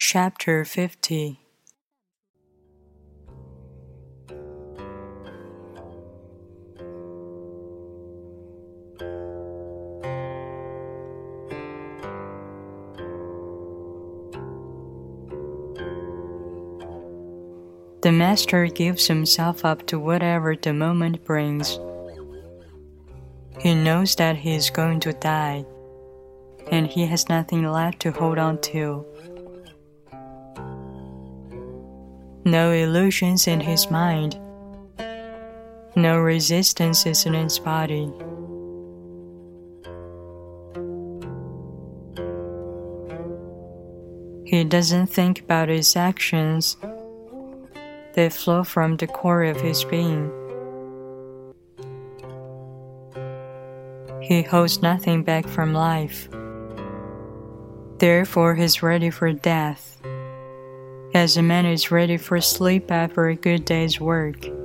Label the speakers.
Speaker 1: Chapter 50 The Master gives himself up to whatever the moment brings. He knows that he is going to die, and he has nothing left to hold on to. No illusions in his mind, no resistances in his body. He doesn't think about his actions they flow from the core of his being. He holds nothing back from life. Therefore, he's ready for death, as a man is ready for sleep after a good day's work.